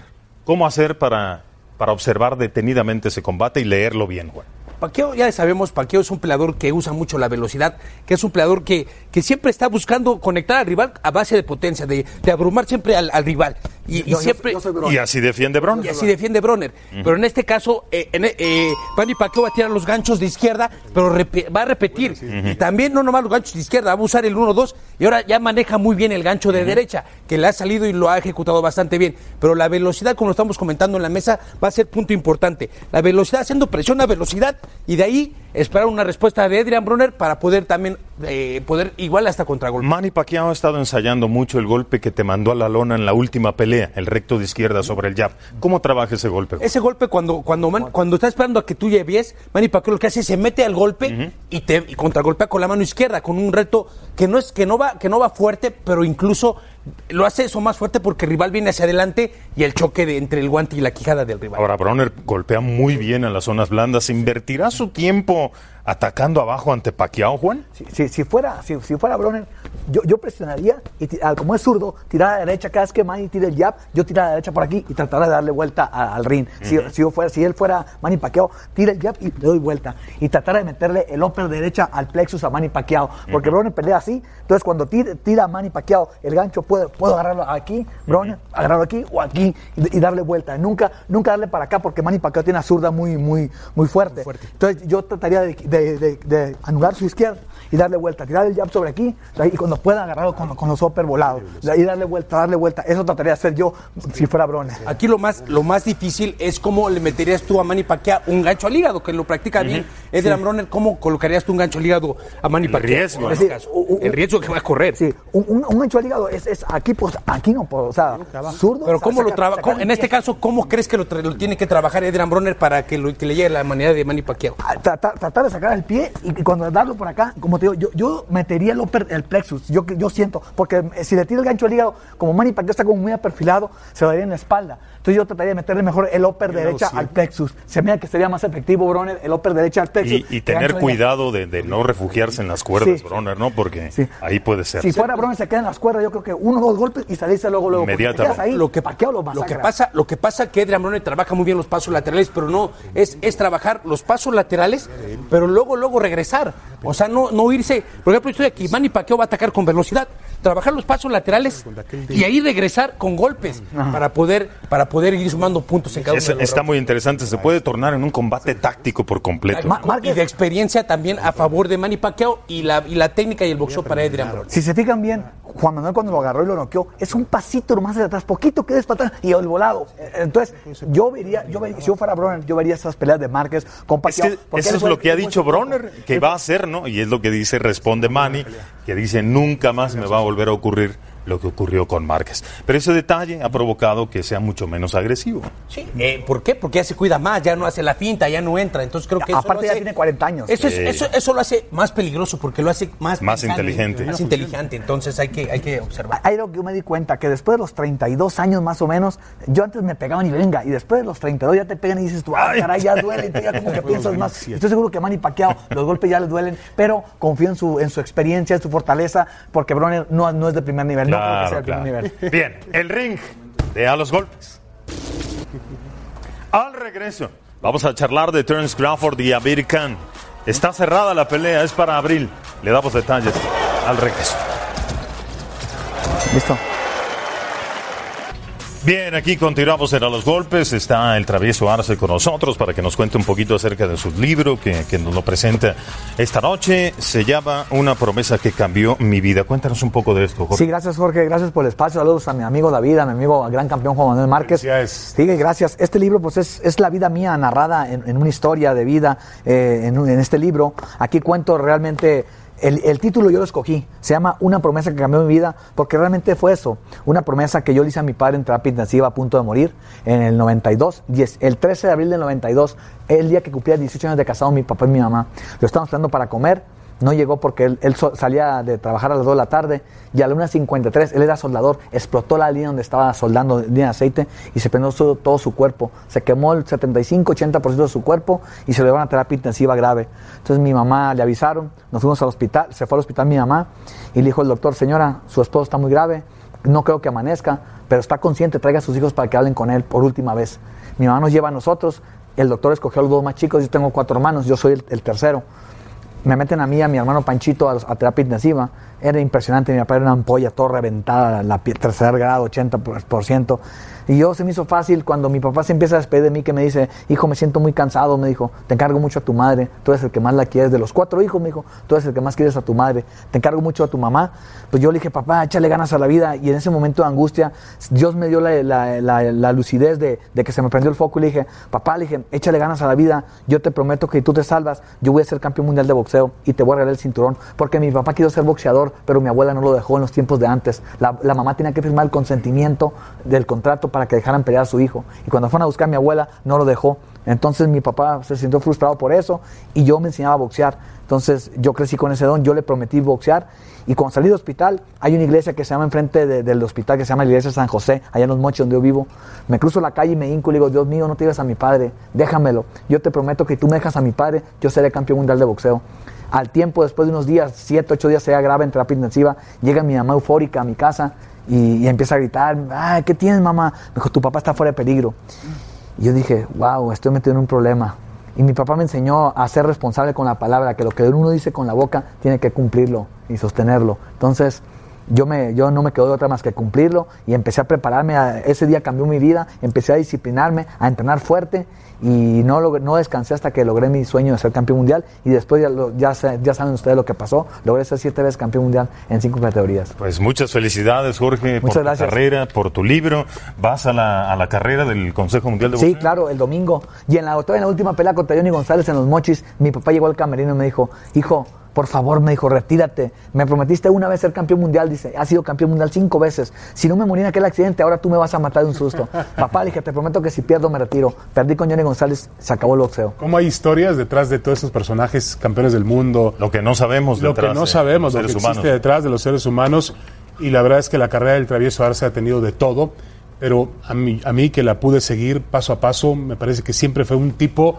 ¿cómo hacer para, para observar detenidamente ese combate y leerlo bien, Juan? Paqueo, ya sabemos, Paqueo es un peleador que usa mucho la velocidad, que es un peleador que, que siempre está buscando conectar al rival a base de potencia, de, de abrumar siempre al, al rival. Y, y Yo- siempre. yo. Y así defiende y Broner. así defiende Broner. Pero en este caso, eh, en, eh, Manny Pacquiao va a tirar los ganchos de izquierda, pero va a repetir. Y también no nomás los ganchos de izquierda, va a usar el 1-2 y ahora ya maneja muy bien el gancho de derecha, que le ha salido y lo ha ejecutado bastante bien. Pero la velocidad, como lo estamos comentando en la mesa, va a ser punto importante. La velocidad, haciendo presión a velocidad y de ahí esperar una respuesta de Adrian Broner para poder también, eh, poder igual hasta contragolpe. Manny Pacquiao ha estado ensayando mucho el golpe que te mandó a la lona en la última pelea, el recto de izquierda sobre el jab. ¿Cómo trabaja ese golpe? Ese golpe cuando cuando Man- cuando está esperando a que tú lleves, Manny Pacquiao lo que hace es se mete al golpe y te y contragolpea con la mano izquierda con un reto que no es que no va que no va fuerte, pero incluso lo hace eso más fuerte porque el rival viene hacia adelante y el choque de, entre el guante y la quijada del rival. Ahora, Broner golpea muy bien en las zonas blandas. ¿Invertirá su tiempo atacando abajo ante Pacquiao, Juan? Si, si, si fuera, si, si fuera Broner, yo, yo presionaría y como es zurdo, tirar a la derecha cada vez que Manny tire el jab, yo tirar a la derecha por aquí y tratar de darle vuelta a- al ring. si, si yo fuera, si él fuera Manny Pacquiao, tira el jab y le doy vuelta. Y tratar de meterle el upper derecha al plexus a Manny Pacquiao. Porque Broner pelea así, entonces cuando tira, tira a Manny Pacquiao, el gancho puedo, puedo agarrarlo aquí, Broner, agarrarlo aquí o aquí y, y darle vuelta. Nunca, nunca darle para acá porque Manny Pacquiao tiene una zurda muy, muy, muy fuerte. Entonces yo trataría de, de- de- de anular su izquierda y darle vuelta, tirar el jab sobre aquí y cuando pueda agarrarlo con, con los upper volados y darle vuelta, darle vuelta. Eso trataría de hacer yo si fuera Broner. Aquí lo más, lo más difícil es cómo le meterías tú a Manny Pacquiao un gancho al hígado, que lo practica bien. Adrian Broner, ¿cómo colocarías tú un gancho al hígado a Manny Pacquiao? el riesgo que va a correr. Sí, un, un, un gancho al hígado es, es aquí, pues aquí no puedo, o sea, zurdo. Pero ¿cómo lo trabaja? En este caso, ¿cómo crees que lo, lo tiene que trabajar Adrian Broner para que, lo- que le llegue la manera de Manny Pacquiao? Ah, tratar, tratar de sacar el pie y, y cuando darlo por acá, como te digo, yo, yo metería el upper, el plexus, yo, yo siento, porque si le tiro el gancho al hígado, como Manny Pacquiao está como muy aperfilado, se va a ir en la espalda. Entonces yo trataría de meterle mejor el upper derecha al plexus. Se me da que sería más efectivo, Broner, el upper derecha al plexus. Y, tener cuidado de, de no refugiarse en las cuerdas, Sí. Broner, ¿no? Porque Sí. ahí puede ser. Si fuera Broner se queda en las cuerdas, yo creo que uno o dos golpes y salirse luego, luego. Inmediatamente. ahí, lo que, Pacquiao lo lo que pasa, lo que pasa que Adrian Broner trabaja muy bien los pasos laterales, pero no es, es trabajar los pasos laterales, pero luego luego regresar. O sea, no, no irse. Por ejemplo, estoy aquí, Manny Pacquiao va a atacar con velocidad, trabajar los pasos laterales y ahí regresar con golpes para poder para poder ir sumando puntos en cada Es- uno de los está muy interesante. Se puede tornar en un combate táctico por completo. Ma- y de experiencia también a favor de Manny Pacquiao y la, y la técnica y el boxeo para Adrian Broner. Si se fijan bien, Juan Manuel cuando lo agarró y lo noqueó, es un pasito nomás hacia atrás, poquito que des para atrás y el volado. Eh, Entonces, yo vería, yo vería, si yo fuera Broner, yo vería esas peleas de Márquez con Es Pacquiao. que eso es lo que ha dicho. Broner, que va a hacer, ¿no? Y es lo que dice, responde Manny, que dice, nunca más me va a volver a ocurrir lo que ocurrió con Márquez. Pero ese detalle ha provocado que sea mucho menos agresivo. Sí, eh, ¿por qué? Porque ya se cuida más, ya no hace la finta, ya no entra. Entonces creo que eso Aparte lo ya hace- tiene 40 años. Eso, es- eso, eso lo hace más peligroso porque lo hace más Más pensante, inteligente. Más inteligente. Entonces hay que, hay que observar. Hay algo que yo me di cuenta, que después de los 32 años más o menos, yo antes me pegaban y venga, y después de los 32 ya te pegan y dices tú, ah, caray, ya duele, y tú ya como que [laughs] piensas más. Estoy seguro que Manny Pacquiao, los golpes ya le duelen, pero confío en su, en su experiencia, en su fortaleza, porque Broner no, no es de primer nivel, no creo que sea de primer nivel. [laughs] Bien, el ring de a los golpes. [laughs] Al regreso, vamos a charlar de Terence Crawford y Amir Khan. Está cerrada la pelea, es para abril. Le damos detalles al regreso. Listo. Bien, aquí continuamos en A los Golpes. Está el travieso Arce con nosotros para que nos cuente un poquito acerca de su libro que, que, nos lo presenta esta noche. Se llama Una promesa que cambió mi vida. Cuéntanos un poco de esto, Jorge. Sí, gracias, Jorge. Gracias por el espacio. Saludos a mi amigo David, a mi amigo, al gran campeón Juan Manuel Márquez. Gracias. Sí, gracias. Este libro, pues, es, es la vida mía narrada en, en una historia de vida eh, en, en este libro. Aquí cuento realmente el, el, título yo lo escogí, se llama Una promesa que cambió mi vida, porque realmente fue eso, una promesa que yo le hice a mi padre en terapia intensiva a punto de morir en el 92, el 13 de abril del 92, el día que cumplía 18 años de casado mi papá y mi mamá. Lo estábamos esperando para comer, no llegó porque él, él salía de trabajar a las 2 de la tarde y a la 1.53, él era soldador, explotó la línea donde estaba soldando de aceite y se prendió todo, su cuerpo. Se quemó el 75-80% de su cuerpo y se lo llevaron a terapia intensiva grave. Entonces mi mamá le avisaron, nos fuimos al hospital, se fue al hospital mi mamá y le dijo el doctor, señora, su esposo está muy grave, no creo que amanezca, pero está consciente, traiga a sus hijos para que hablen con él por última vez. Mi mamá nos lleva a nosotros, el doctor escogió a los dos más chicos, yo tengo cuatro hermanos, yo soy el tercero me meten a mí, a mi hermano Panchito, a, a, terapia intensiva. Era impresionante, mi papá era una ampolla toda reventada, la tercer grado, 80%. Y yo se me hizo fácil cuando mi papá se empieza a despedir de mí, que me dice, hijo, me siento muy cansado, me dijo, te encargo mucho a tu madre, tú eres el que más la quieres. De los cuatro hijos, me dijo, tú eres el que más quieres a tu madre, te encargo mucho a tu mamá. Pues yo le dije, papá, échale ganas a la vida. Y en ese momento de angustia, Dios me dio la, la, la, lucidez de, de, que se me prendió el foco y le dije, papá, le dije, échale ganas a la vida, yo te prometo que tú te salvas, yo voy a ser campeón mundial de boxeo y te voy a regalar el cinturón. Porque mi papá quiso ser boxeador, pero mi abuela no lo dejó en los tiempos de antes. La, mamá tenía que firmar el consentimiento del contrato para que dejaran pelear a su hijo. Y cuando fueron a buscar a mi abuela, no lo dejó. Entonces mi papá se sintió frustrado por eso y yo me enseñaba a boxear. Entonces yo crecí con ese don, yo le prometí boxear. Y cuando salí del hospital, hay una iglesia que se llama enfrente de, del hospital, que se llama la iglesia San José, allá en los mochis donde yo vivo. Me cruzo la calle y me hinco y digo, Dios mío, no te digas a mi padre, déjamelo. Yo te prometo que tú me dejas a mi padre, yo seré campeón mundial de boxeo. Al tiempo, después de unos días, siete, ocho días, sea grave en terapia intensiva, llega mi mamá eufórica a mi casa y, empieza a gritar, Ay, ¿qué tienes mamá? Me dijo, tu papá está fuera de peligro. Y yo dije, wow, estoy metido en un problema. Y mi papá me enseñó a ser responsable con la palabra, que lo que uno dice con la boca tiene que cumplirlo y sostenerlo. Entonces, yo, me, yo no me quedo de otra más que cumplirlo y empecé a prepararme. A, ese día cambió mi vida, empecé a disciplinarme, a entrenar fuerte y no, lo, no descansé hasta que logré mi sueño de ser campeón mundial y después ya, lo, ya, ya, saben ustedes lo que pasó, logré ser siete veces campeón mundial en cinco categorías. Pues muchas felicidades Jorge muchas por gracias. tu carrera, por tu libro, vas a la, a la carrera del Consejo Mundial de Boxeo. Sí, claro, el domingo y en la, en la última pelea contra Johnny González en los mochis, mi papá llegó al camerino y me dijo, hijo, por favor, me dijo, retírate. Me prometiste una vez ser campeón mundial, dice, has sido campeón mundial cinco veces. Si no me morí en aquel accidente, ahora tú me vas a matar de un susto. [laughs] Papá, le dije, te prometo que si pierdo me retiro. Perdí con Johnny González, se acabó el boxeo. ¿Cómo hay historias detrás de todos estos personajes campeones del mundo? Lo que no sabemos Lo detrás que no sabemos, de lo que existe humanos. detrás de los seres humanos. Y la verdad es que la carrera del travieso Arce ha tenido de todo. Pero a mí, a mí que la pude seguir paso a paso, me parece que siempre fue un tipo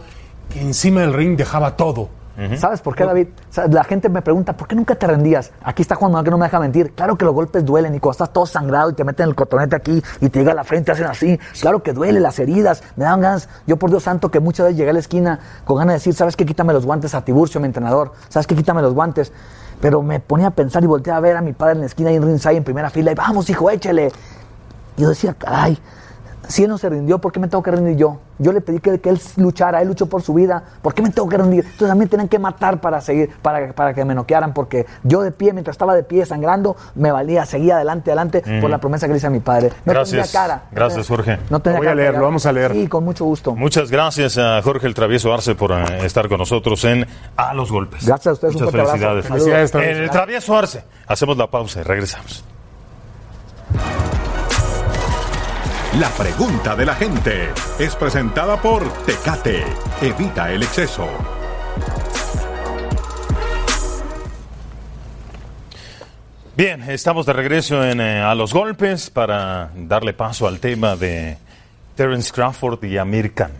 que encima del ring dejaba todo. ¿Sabes por qué, David? La gente me pregunta, ¿por qué nunca te rendías? Aquí está Juan Manuel que no me deja mentir. Claro que los golpes duelen y cuando estás todo sangrado y te meten el cotonete aquí y te llega a la frente, hacen así. Claro que duele, las heridas, me dan ganas. Yo, por Dios santo, que muchas veces llegué a la esquina con ganas de decir, ¿sabes qué? Quítame los guantes a Tiburcio, mi entrenador. ¿Sabes qué? Quítame los guantes. Pero me ponía a pensar y volteé a ver a mi padre en la esquina y en ringside en primera fila y vamos, hijo, échale. Y yo decía, caray, si él no se rindió, ¿por qué me tengo que rendir yo? Yo le pedí que, que, él luchara, él luchó por su vida, ¿por qué me tengo que rendir? Entonces a mí tenían que matar para seguir, para, para que me noquearan, porque yo de pie, mientras estaba de pie sangrando, me valía, seguía adelante, adelante, mm. por la promesa que le hice a mi padre. No gracias, tenía cara. Gracias, Jorge. No tenía voy cara a leerlo, vamos a leer. Sí, con mucho gusto. Muchas gracias a Jorge el Travieso Arce por uh, estar con nosotros en A los Golpes. Gracias a ustedes, Muchas un felicidades. Felicidades, En el Travieso Arce. Hacemos la pausa y regresamos. La pregunta de la gente es presentada por Tecate. Evita el exceso. Bien, estamos de regreso eh, A los Golpes para darle paso al tema de Terence Crawford y Amir Khan.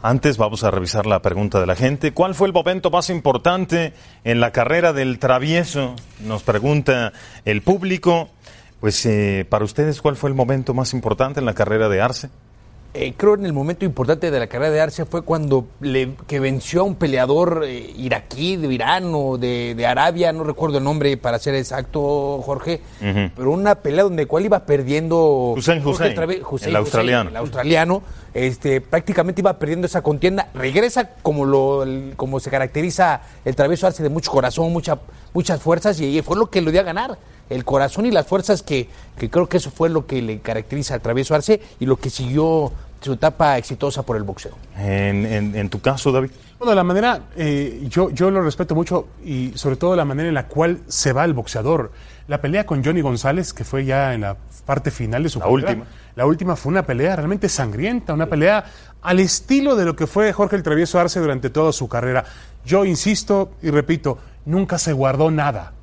Antes vamos a revisar la pregunta de la gente. ¿Cuál fue el momento más importante en la carrera del travieso? Nos pregunta el público. Pues eh, para ustedes, ¿cuál fue el momento más importante en la carrera de Arce? eh, creo en el momento importante de la carrera de Arce fue cuando le, que venció a un peleador eh, iraquí, de Irán o de, de Arabia, no recuerdo el nombre para ser exacto, Jorge, pero una pelea donde cual iba perdiendo Hussein Jorge Hussein, el Hussein australiano. el australiano, este, prácticamente iba perdiendo esa contienda, regresa como lo como se caracteriza el travieso Arce de mucho corazón, mucha, muchas fuerzas y, fue lo que lo dio a ganar. El corazón y las fuerzas que, que creo que eso fue lo que le caracteriza al travieso Arce y lo que siguió su etapa exitosa por el boxeo. En, en- en tu caso, David. Bueno, la manera, eh, yo, yo lo respeto mucho y sobre todo la manera en la cual se va el boxeador. La pelea con Johnny González, que fue ya en la parte final de su La carrera, última. La última fue una pelea realmente sangrienta, una pelea al estilo de lo que fue Jorge el Travieso Arce durante toda su carrera. Yo insisto y repito, nunca se guardó nada.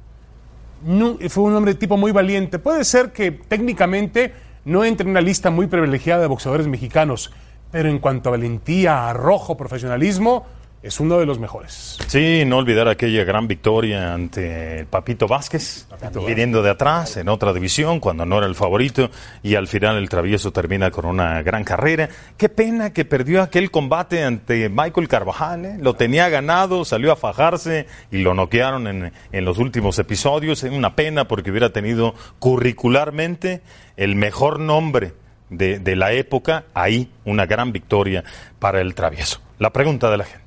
Fue un hombre tipo muy valiente. Puede ser que técnicamente no entre en una lista muy privilegiada de boxeadores mexicanos, pero en cuanto a valentía, arrojo, profesionalismo, es uno de los mejores. Sí, no olvidar aquella gran victoria ante el Papito Vázquez, viniendo de atrás en otra división cuando no era el favorito y al final el travieso termina con una gran carrera. Qué pena que perdió aquel combate ante Michael Carvajal, ¿eh? lo tenía ganado, salió a fajarse y lo noquearon en, en los últimos episodios. Es una pena porque hubiera tenido curricularmente el mejor nombre de, de la época, ahí una gran victoria para el travieso. La pregunta de la gente.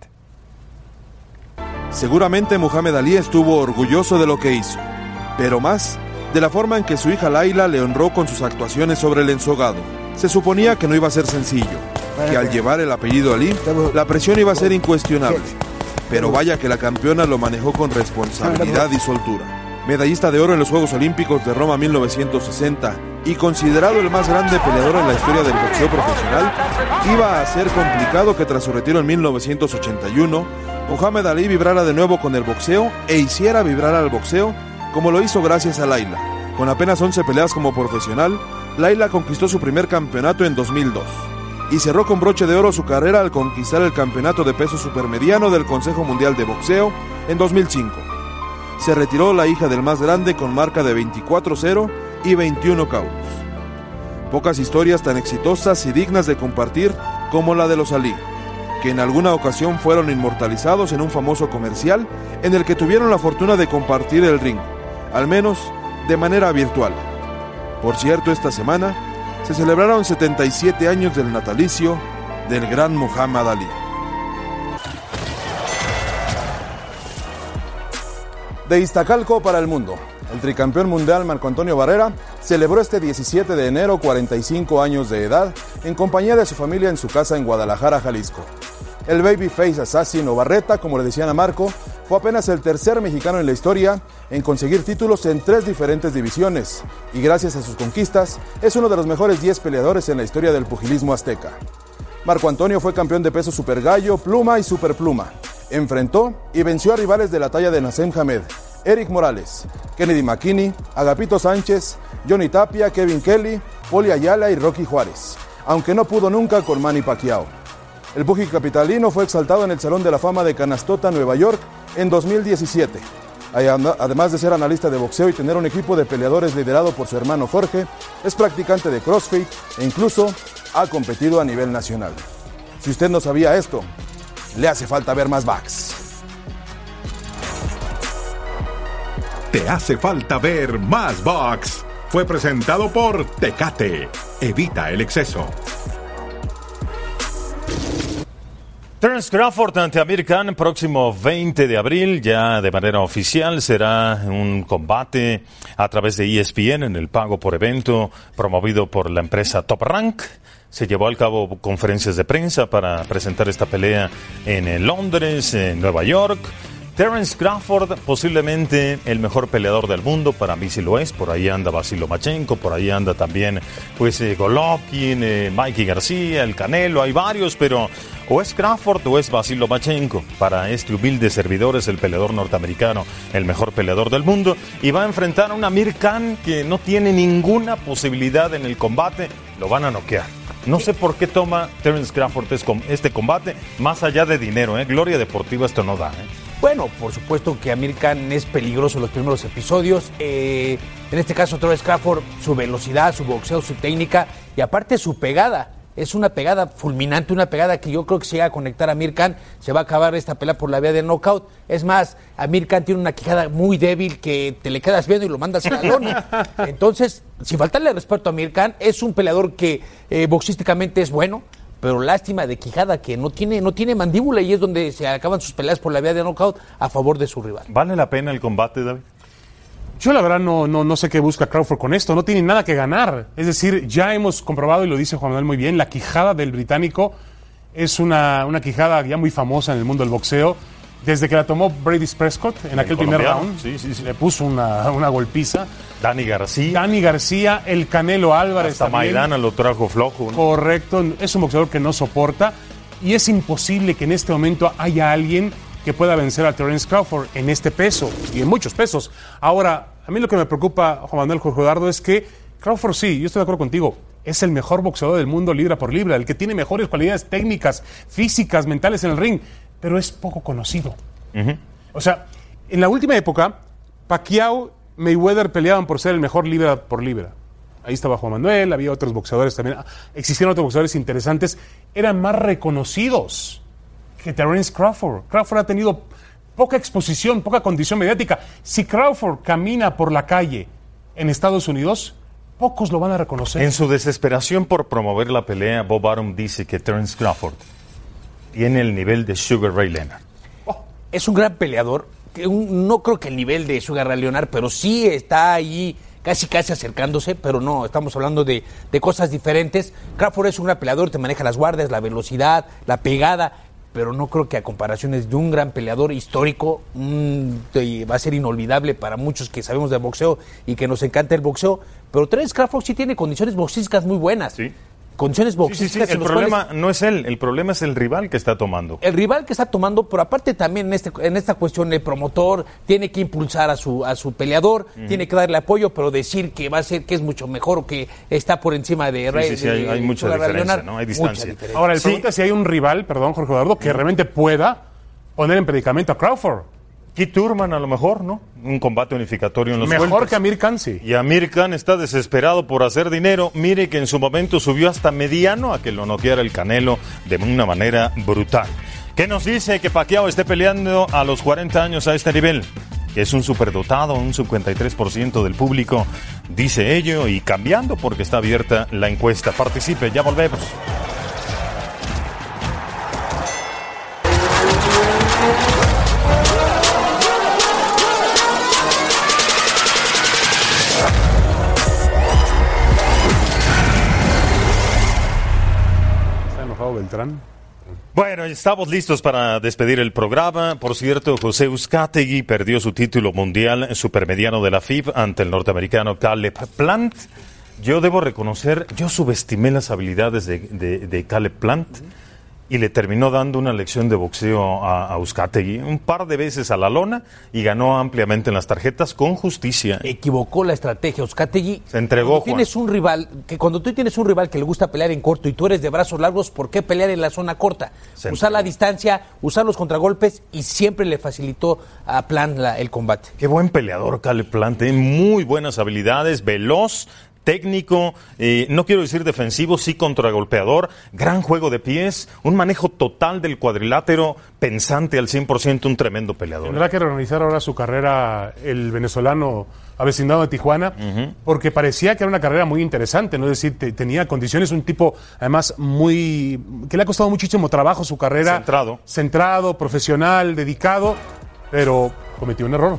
Seguramente Muhammad Ali estuvo orgulloso de lo que hizo, pero más de la forma en que su hija Laila le honró con sus actuaciones sobre el ensogado. Se suponía que no iba a ser sencillo, que al llevar el apellido Ali, la presión iba a ser incuestionable. Pero vaya que la campeona lo manejó con responsabilidad y soltura. Medallista de oro en los Juegos Olímpicos de Roma 1960 y considerado el más grande peleador en la historia del boxeo profesional, iba a ser complicado que tras su retiro en 1981, Muhammad Ali vibrara de nuevo con el boxeo e hiciera vibrar al boxeo como lo hizo gracias a Laila. Con apenas 11 peleas como profesional, Laila conquistó su primer campeonato en 2002 y cerró con broche de oro su carrera al conquistar el campeonato de peso supermediano del Consejo Mundial de Boxeo en 2005. Se retiró la hija del más grande con marca de 24-0 y 21 knockouts. Pocas historias tan exitosas y dignas de compartir como la de los Ali, que en alguna ocasión fueron inmortalizados en un famoso comercial en el que tuvieron la fortuna de compartir el ring, al menos de manera virtual. Por cierto, esta semana se celebraron 77 años del natalicio del gran Muhammad Ali. De Iztacalco para el mundo, el tricampeón mundial Marco Antonio Barrera celebró este 17 de enero 45 años de edad en compañía de su familia en su casa en Guadalajara, Jalisco. El Babyface Assassin o Barreta, como le decían a Marco, fue apenas el tercer mexicano en la historia en conseguir títulos en tres diferentes divisiones y gracias a sus conquistas es uno de los mejores 10 peleadores en la historia del pugilismo azteca. Marco Antonio fue campeón de peso super gallo, pluma y superpluma. Enfrentó y venció a rivales de la talla de Nasem Hamed, Eric Morales, Kennedy McKinney, Agapito Sánchez, Johnny Tapia, Kevin Kelly, Poli Ayala y Rocky Juárez, aunque no pudo nunca con Manny Pacquiao. El pugil capitalino fue exaltado en el Salón de la Fama de Canastota, Nueva York, en 2017. Además de ser analista de boxeo y tener un equipo de peleadores liderado por su hermano Jorge, es practicante de CrossFit e incluso ha competido a nivel nacional. Si usted no sabía esto, le hace falta ver más backs. Te hace falta ver más box. Fue presentado por Tecate. Evita el exceso. Terence Crawford ante Amir Khan, próximo 20 de abril, ya de manera oficial, será un combate a través de ESPN en el pago por evento promovido por la empresa Top Rank. Se llevó al cabo conferencias de prensa para presentar esta pelea en Londres, en Nueva York. Terence Crawford, posiblemente el mejor peleador del mundo, para mí sí lo es. Por ahí anda Basilo Machenko, por ahí anda también pues eh, Golovkin, eh, Mikey García, el Canelo, hay varios, pero o es Crawford o es Basilo Machenko. Para este humilde servidor es el peleador norteamericano, el mejor peleador del mundo, y va a enfrentar a un Amir Khan que no tiene ninguna posibilidad en el combate, lo van a noquear. No sé por qué toma Terence Crawford este combate, más allá de dinero, ¿eh? Gloria deportiva esto no da, ¿eh? Bueno, por supuesto que Amir Khan es peligroso en los primeros episodios. Eh, en este caso, Terence Crawford, su velocidad, su boxeo, su técnica y aparte su pegada. es una pegada fulminante, una pegada que yo creo que si llega a conectar a Amir Khan, se va a acabar esta pelea por la vía del knockout. Es más, Amir Khan tiene una quijada muy débil que te le quedas viendo y lo mandas a la lona. [laughs] Entonces, sin faltarle respeto a Amir Khan, es un peleador que eh, boxísticamente es bueno, pero lástima de Quijada que no tiene, no tiene mandíbula y es donde se acaban sus peleas por la vía de knockout a favor de su rival. ¿Vale la pena el combate, David? Yo la verdad no, no, no sé qué busca Crawford con esto, no tiene nada que ganar. Es decir, ya hemos comprobado, y lo dice Juan Manuel muy bien, la quijada del británico es una, una quijada ya muy famosa en el mundo del boxeo. Desde que la tomó Brady Prescott en aquel primer round, sí, sí, sí. le puso una, una golpiza. Dani García. Dani García, el Canelo Álvarez Hasta también. Maidana lo trajo flojo. ¿no? Correcto, es un boxeador que no soporta y es imposible que en este momento haya alguien que pueda vencer a Terence Crawford en este peso y en muchos pesos. Ahora, a mí lo que me preocupa, Juan Manuel Jorge Eduardo, es que Crawford sí, yo estoy de acuerdo contigo, es el mejor boxeador del mundo libra por libra, el que tiene mejores cualidades técnicas, físicas, mentales en el ring, pero es poco conocido. O sea, en la última época, Pacquiao, Mayweather peleaban por ser el mejor libra por libra. Ahí estaba Juan Manuel, había otros boxeadores también. Existían otros boxeadores interesantes. Eran más reconocidos que Terence Crawford. Crawford ha tenido poca exposición, poca condición mediática. Si Crawford camina por la calle en Estados Unidos, pocos lo van a reconocer. En su desesperación por promover la pelea, Bob Arum dice que Terence Crawford tiene el nivel de Sugar Ray Leonard. Es un gran peleador, un- no creo que el nivel de Sugar Ray Leonard, pero sí está ahí casi casi acercándose, pero no, estamos hablando de, de cosas diferentes. Crawford es un gran peleador, te maneja las guardias, la velocidad, la pegada, pero no creo que a comparaciones de un gran peleador histórico va a ser inolvidable para muchos que sabemos de boxeo y que nos encanta el boxeo. Pero Terence Crawford sí tiene condiciones boxísticas muy buenas. Sí. Condiciones Sí, sí, boxísticas sí. El cuales- problema no es él, el problema es el rival que está tomando. el rival que está tomando, pero aparte también en, este, en esta cuestión el promotor tiene que impulsar a su, a su peleador, tiene que darle apoyo, pero decir que va a ser que es mucho mejor o que está por encima de Ray. sí, sí, hay- de hay mucha diferencia, ¿no? Hay mucha distancia. diferencia. Ahora, el Sí. pregunta es si hay un rival, perdón, Jorge Eduardo, que realmente pueda poner en predicamento a Crawford. Keith Turman a lo mejor, ¿no? Un combate unificatorio en los Mejor que Amir Khan, sí. Y Amir Khan está desesperado por hacer dinero. Mire que en su momento subió hasta mediano a que lo noqueara el Canelo de una manera brutal. ¿Qué nos dice que Pacquiao esté peleando a los 40 años a este nivel? Es un superdotado, un 53% del público dice ello y cambiando porque está abierta la encuesta. Participe, ya volvemos. Bueno, estamos listos para despedir el programa. Por cierto, José Uzcategui perdió su título mundial supermediano de la FIB ante el norteamericano Caleb Plant. Yo debo reconocer, yo subestimé las habilidades de, de- de Caleb Plant y le terminó dando una lección de boxeo a, a Uzcategui un par de veces a la lona y ganó ampliamente en las tarjetas con justicia. equivocó la estrategia. Oscategui. Se entregó, tienes un rival, que cuando tú tienes un rival que le gusta pelear en corto y tú eres de brazos largos, ¿por qué pelear en la zona corta? Se usar la distancia, usar los contragolpes y siempre le facilitó a Plan la- el combate. Qué buen peleador, Caleb Plant. Tiene muy buenas habilidades, veloz, técnico, eh, no quiero decir defensivo, sí contragolpeador, gran juego de pies, un manejo total del cuadrilátero, pensante al 100%, un tremendo peleador. Tendrá que reorganizar ahora su carrera el venezolano avecinado de Tijuana, porque parecía que era una carrera muy interesante, ¿no? Es decir, te- tenía condiciones, un tipo además muy... que le ha costado muchísimo trabajo su carrera. Centrado. Centrado, profesional, dedicado, pero cometió un error.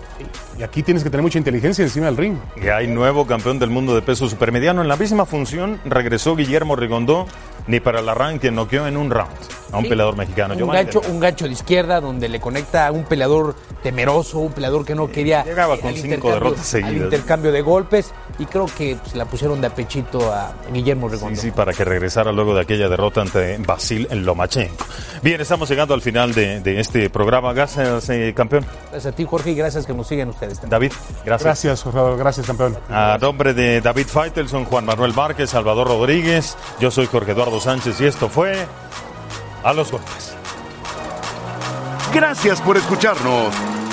Y aquí tienes que tener mucha inteligencia encima del ring. Que hay nuevo campeón del mundo de peso supermediano. En la misma función regresó Guillermo Rigondó, ni para el arranque noqueó en un round a un Sí. peleador mexicano. Un gancho, un gancho de izquierda donde le conecta a un peleador temeroso, un peleador que no quería llegaba con al cinco derrotas al seguidas. intercambio de golpes y creo que se la pusieron de apechito a Guillermo Sí, Regondo. sí, para que regresara luego de aquella derrota ante Basil Lomachenko. Bien, estamos llegando al final de, de este programa. Gracias, eh, campeón. Gracias a ti, Jorge, y gracias que nos siguen ustedes también. David, gracias. Gracias, Jorge. Gracias, campeón. A nombre de David Feitelson, Juan Manuel Márquez, Salvador Rodríguez, yo soy Jorge Eduardo Sánchez y esto fue A los Golpes. Gracias por escucharnos.